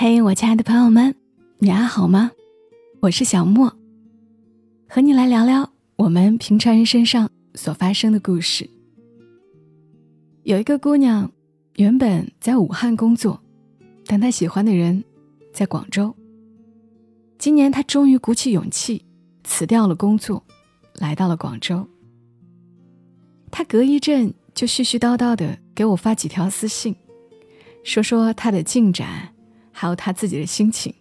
嘿，我亲爱的朋友们，你还好吗？我是小莫，和你来聊聊我们平常人身上所发生的故事。有一个姑娘，原本在武汉工作，但她喜欢的人在广州。今年她终于鼓起勇气辞掉了工作，来到了广州。她隔一阵就絮絮叨叨的给我发几条私信，说说她的进展，还有他自己的心情。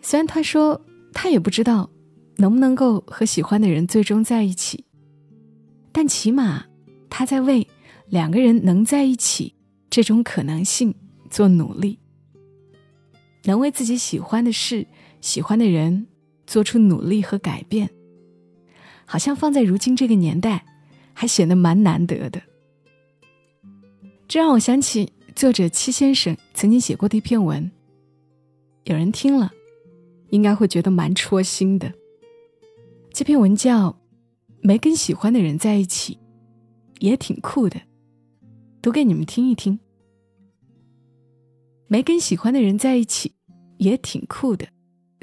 虽然他说他也不知道能不能够和喜欢的人最终在一起，但起码他在为两个人能在一起这种可能性做努力，能为自己喜欢的事、喜欢的人做出努力和改变，好像放在如今这个年代，还显得蛮难得的。这让我想起作者七先生曾经写过的一篇文，有人听了。应该会觉得蛮戳心的。这篇文叫《没跟喜欢的人在一起》，也挺酷的，读给你们听一听。没跟喜欢的人在一起，也挺酷的。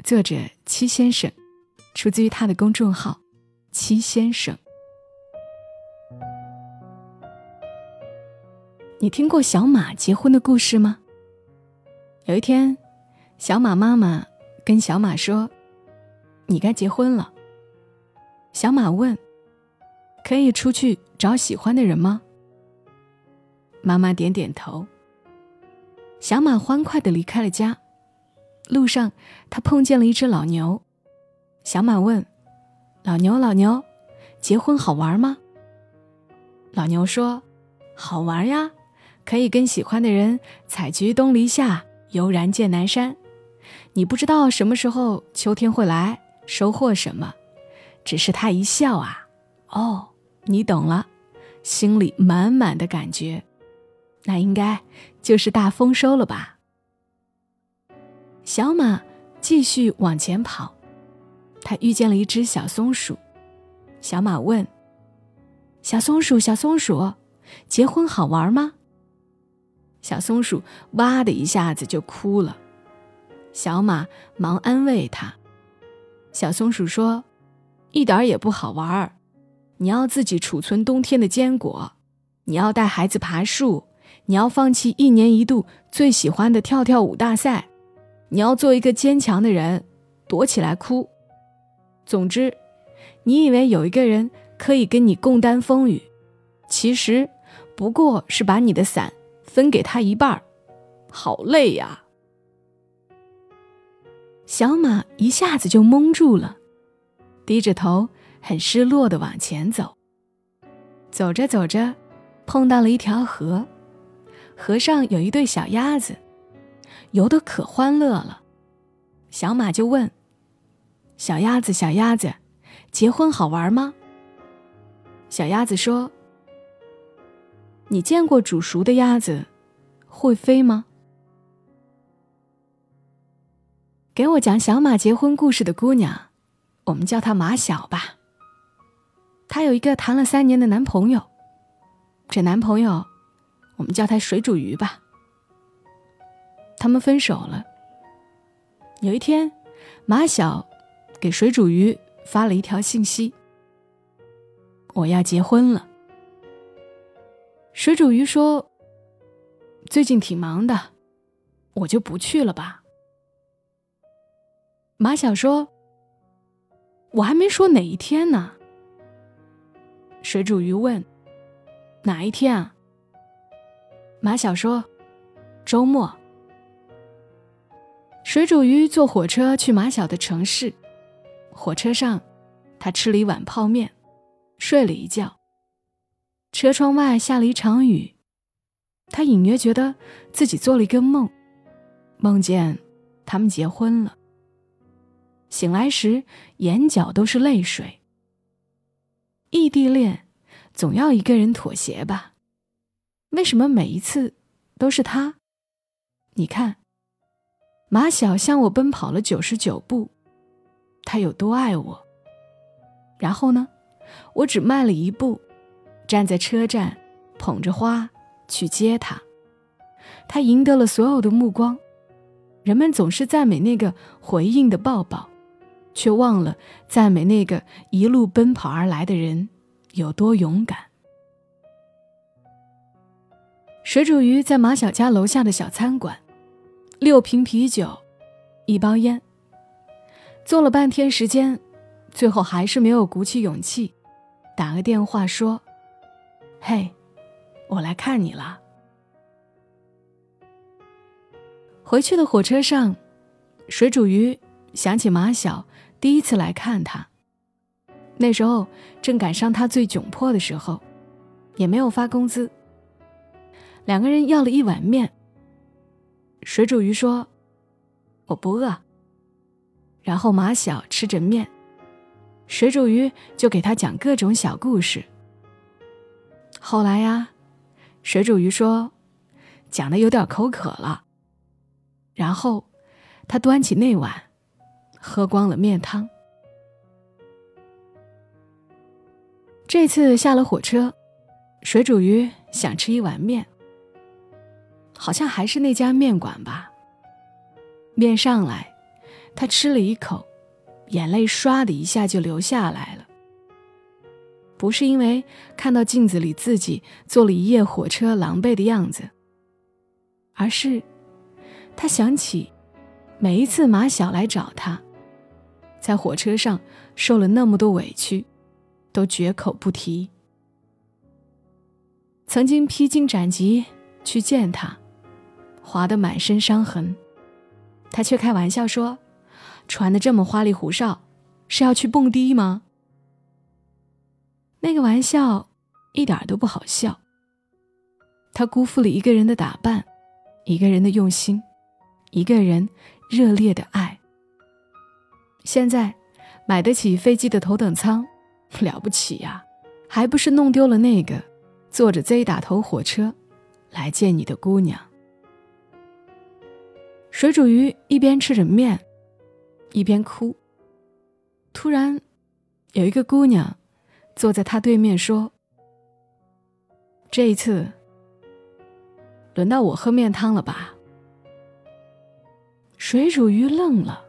作者七先生，出自于他的公众号“七先生”。你听过小马结婚的故事吗？有一天，小马妈妈。跟小马说：“你该结婚了。”小马问：“可以出去找喜欢的人吗？”妈妈点点头。小马欢快的离开了家。路上，他碰见了一只老牛。小马问：“老牛，老牛，结婚好玩吗？”老牛说：“好玩呀，可以跟喜欢的人采菊东篱下，悠然见南山。”你不知道什么时候秋天会来，收获什么，只是他一笑啊，哦，你懂了，心里满满的感觉，那应该就是大丰收了吧。小马继续往前跑，他遇见了一只小松鼠，小马问：“小松鼠，小松鼠，结婚好玩吗？”小松鼠哇的一下子就哭了。小马忙安慰它。小松鼠说：“一点也不好玩儿，你要自己储存冬天的坚果，你要带孩子爬树，你要放弃一年一度最喜欢的跳跳舞大赛，你要做一个坚强的人，躲起来哭。总之，你以为有一个人可以跟你共担风雨，其实不过是把你的伞分给他一半儿，好累呀。”小马一下子就懵住了，低着头，很失落的往前走。走着走着，碰到了一条河，河上有一对小鸭子，游得可欢乐了。小马就问：“小鸭子，小鸭子，结婚好玩吗？”小鸭子说：“你见过煮熟的鸭子会飞吗？”给我讲小马结婚故事的姑娘，我们叫她马小吧。她有一个谈了三年的男朋友，这男朋友，我们叫他水煮鱼吧。他们分手了。有一天，马小给水煮鱼发了一条信息：“我要结婚了。”水煮鱼说：“最近挺忙的，我就不去了吧。”马小说：“我还没说哪一天呢。”水煮鱼问：“哪一天啊？”马小说：“周末。”水煮鱼坐火车去马小的城市，火车上，他吃了一碗泡面，睡了一觉。车窗外下了一场雨，他隐约觉得自己做了一个梦，梦见他们结婚了。醒来时，眼角都是泪水。异地恋，总要一个人妥协吧？为什么每一次都是他？你看，马小向我奔跑了九十九步，他有多爱我？然后呢，我只迈了一步，站在车站，捧着花去接他。他赢得了所有的目光，人们总是赞美那个回应的抱抱，却忘了赞美那个一路奔跑而来的人有多勇敢。水煮鱼在马小家楼下的小餐馆，六瓶啤酒，一包烟。坐了半天时间，最后还是没有鼓起勇气，打个电话说：“嘿，我来看你了。”回去的火车上，水煮鱼想起马小第一次来看他，那时候正赶上他最窘迫的时候，也没有发工资。两个人要了一碗面。水煮鱼说：“我不饿。”然后马小吃着面，水煮鱼就给他讲各种小故事。后来呀，水煮鱼说，讲的有点口渴了。然后，他端起那碗，喝光了面汤。这次下了火车，水煮鱼想吃一碗面，好像还是那家面馆吧。面上来，他吃了一口，眼泪唰的一下就流下来了。不是因为看到镜子里自己坐了一夜火车狼狈的样子，而是。他想起，每一次马小来找他，在火车上受了那么多委屈，都绝口不提。曾经披荆斩棘去见他，划得满身伤痕，他却开玩笑说：“穿的这么花里胡哨，是要去蹦迪吗？”那个玩笑一点都不好笑。他辜负了一个人的打扮，一个人的用心。一个人热烈的爱。现在买得起飞机的头等舱，了不起呀，还不是弄丢了那个坐着 Z 打头火车来见你的姑娘。水煮鱼一边吃着面，一边哭。突然，有一个姑娘坐在他对面说：“这一次，轮到我喝面汤了吧？”水煮鱼愣了，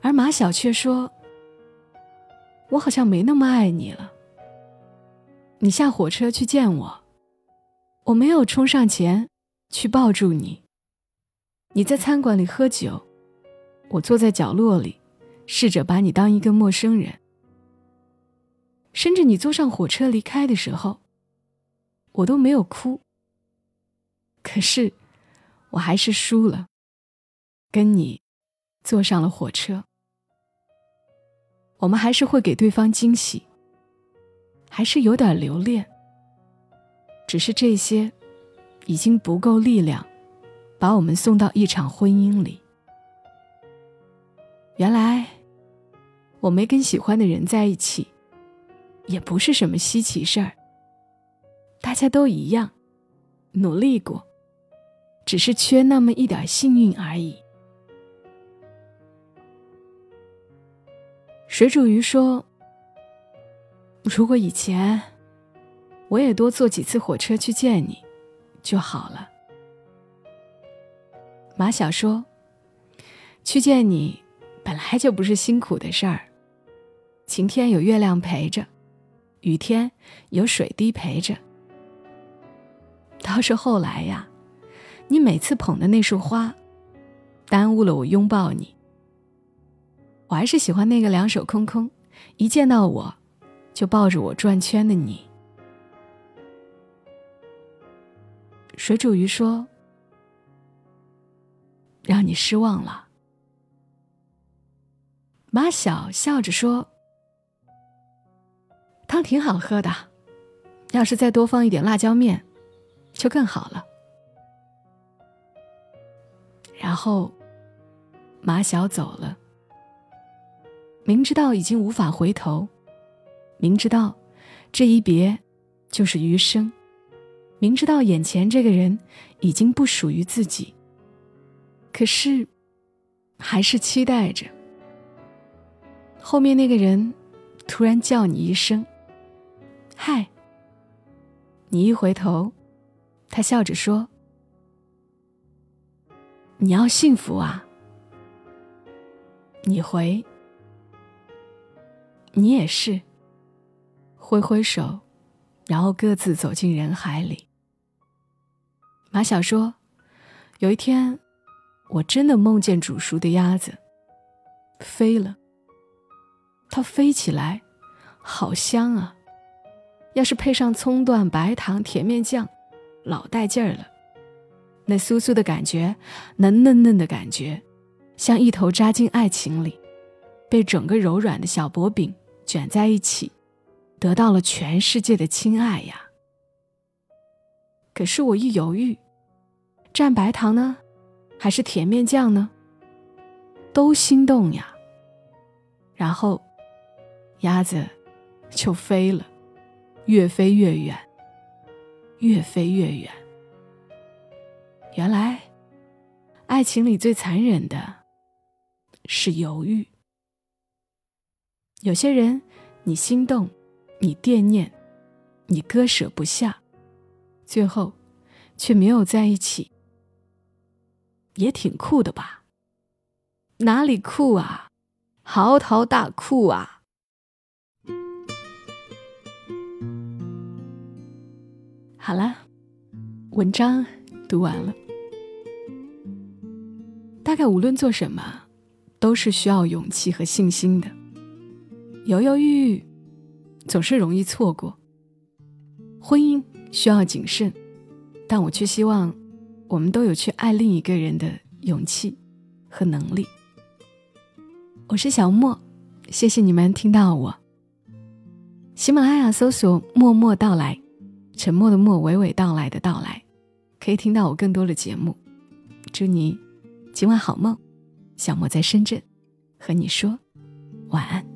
而马小却说：“我好像没那么爱你了。你下火车去见我，我没有冲上前去抱住你。你在餐馆里喝酒，我坐在角落里，试着把你当一个陌生人。甚至你坐上火车离开的时候，我都没有哭。可是。”我还是输了，跟你坐上了火车。我们还是会给对方惊喜，还是有点留恋。只是这些已经不够力量，把我们送到一场婚姻里。原来我没跟喜欢的人在一起，也不是什么稀奇事儿。大家都一样，努力过。只是缺那么一点幸运而已。水煮鱼说：“如果以前我也多坐几次火车去见你，就好了。”马小说：“去见你本来就不是辛苦的事儿，晴天有月亮陪着，雨天有水滴陪着。倒是后来呀。”你每次捧的那束花，耽误了我拥抱你。我还是喜欢那个两手空空，一见到我，就抱着我转圈的你。水煮鱼说：“让你失望了。”马小笑着说：“汤挺好喝的，要是再多放一点辣椒面，就更好了。”然后，马小走了。明知道已经无法回头，明知道这一别就是余生，明知道眼前这个人已经不属于自己，可是还是期待着后面那个人突然叫你一声“嗨”。你一回头，他笑着说：“你要幸福啊。”你回：“你也是。”挥挥手，然后各自走进人海里。马小说：“有一天，我真的梦见煮熟的鸭子飞了。它飞起来，好香啊！要是配上葱段、白糖、甜面酱，老带劲儿了。那酥酥的感觉，那嫩嫩的感觉，像一头扎进爱情里，被整个柔软的小薄饼卷在一起。”得到了全世界的亲爱呀！可是我一犹豫，蘸白糖呢，还是甜面酱呢？都心动呀。然后，鸭子就飞了，越飞越远，越飞越远。原来，爱情里最残忍的是犹豫。有些人，你心动。你惦念，你割舍不下，最后却没有在一起，也挺酷的吧？哪里酷啊？嚎啕大哭啊！好了，文章读完了。大概无论做什么，都是需要勇气和信心的。犹犹豫豫。总是容易错过。婚姻需要谨慎，但我却希望我们都有去爱另一个人的勇气和能力。我是小莫，谢谢你们听到我。喜马拉雅搜索“默默到来”，沉默的默，娓娓道来的到来，可以听到我更多的节目。祝你今晚好梦，小莫在深圳和你说晚安。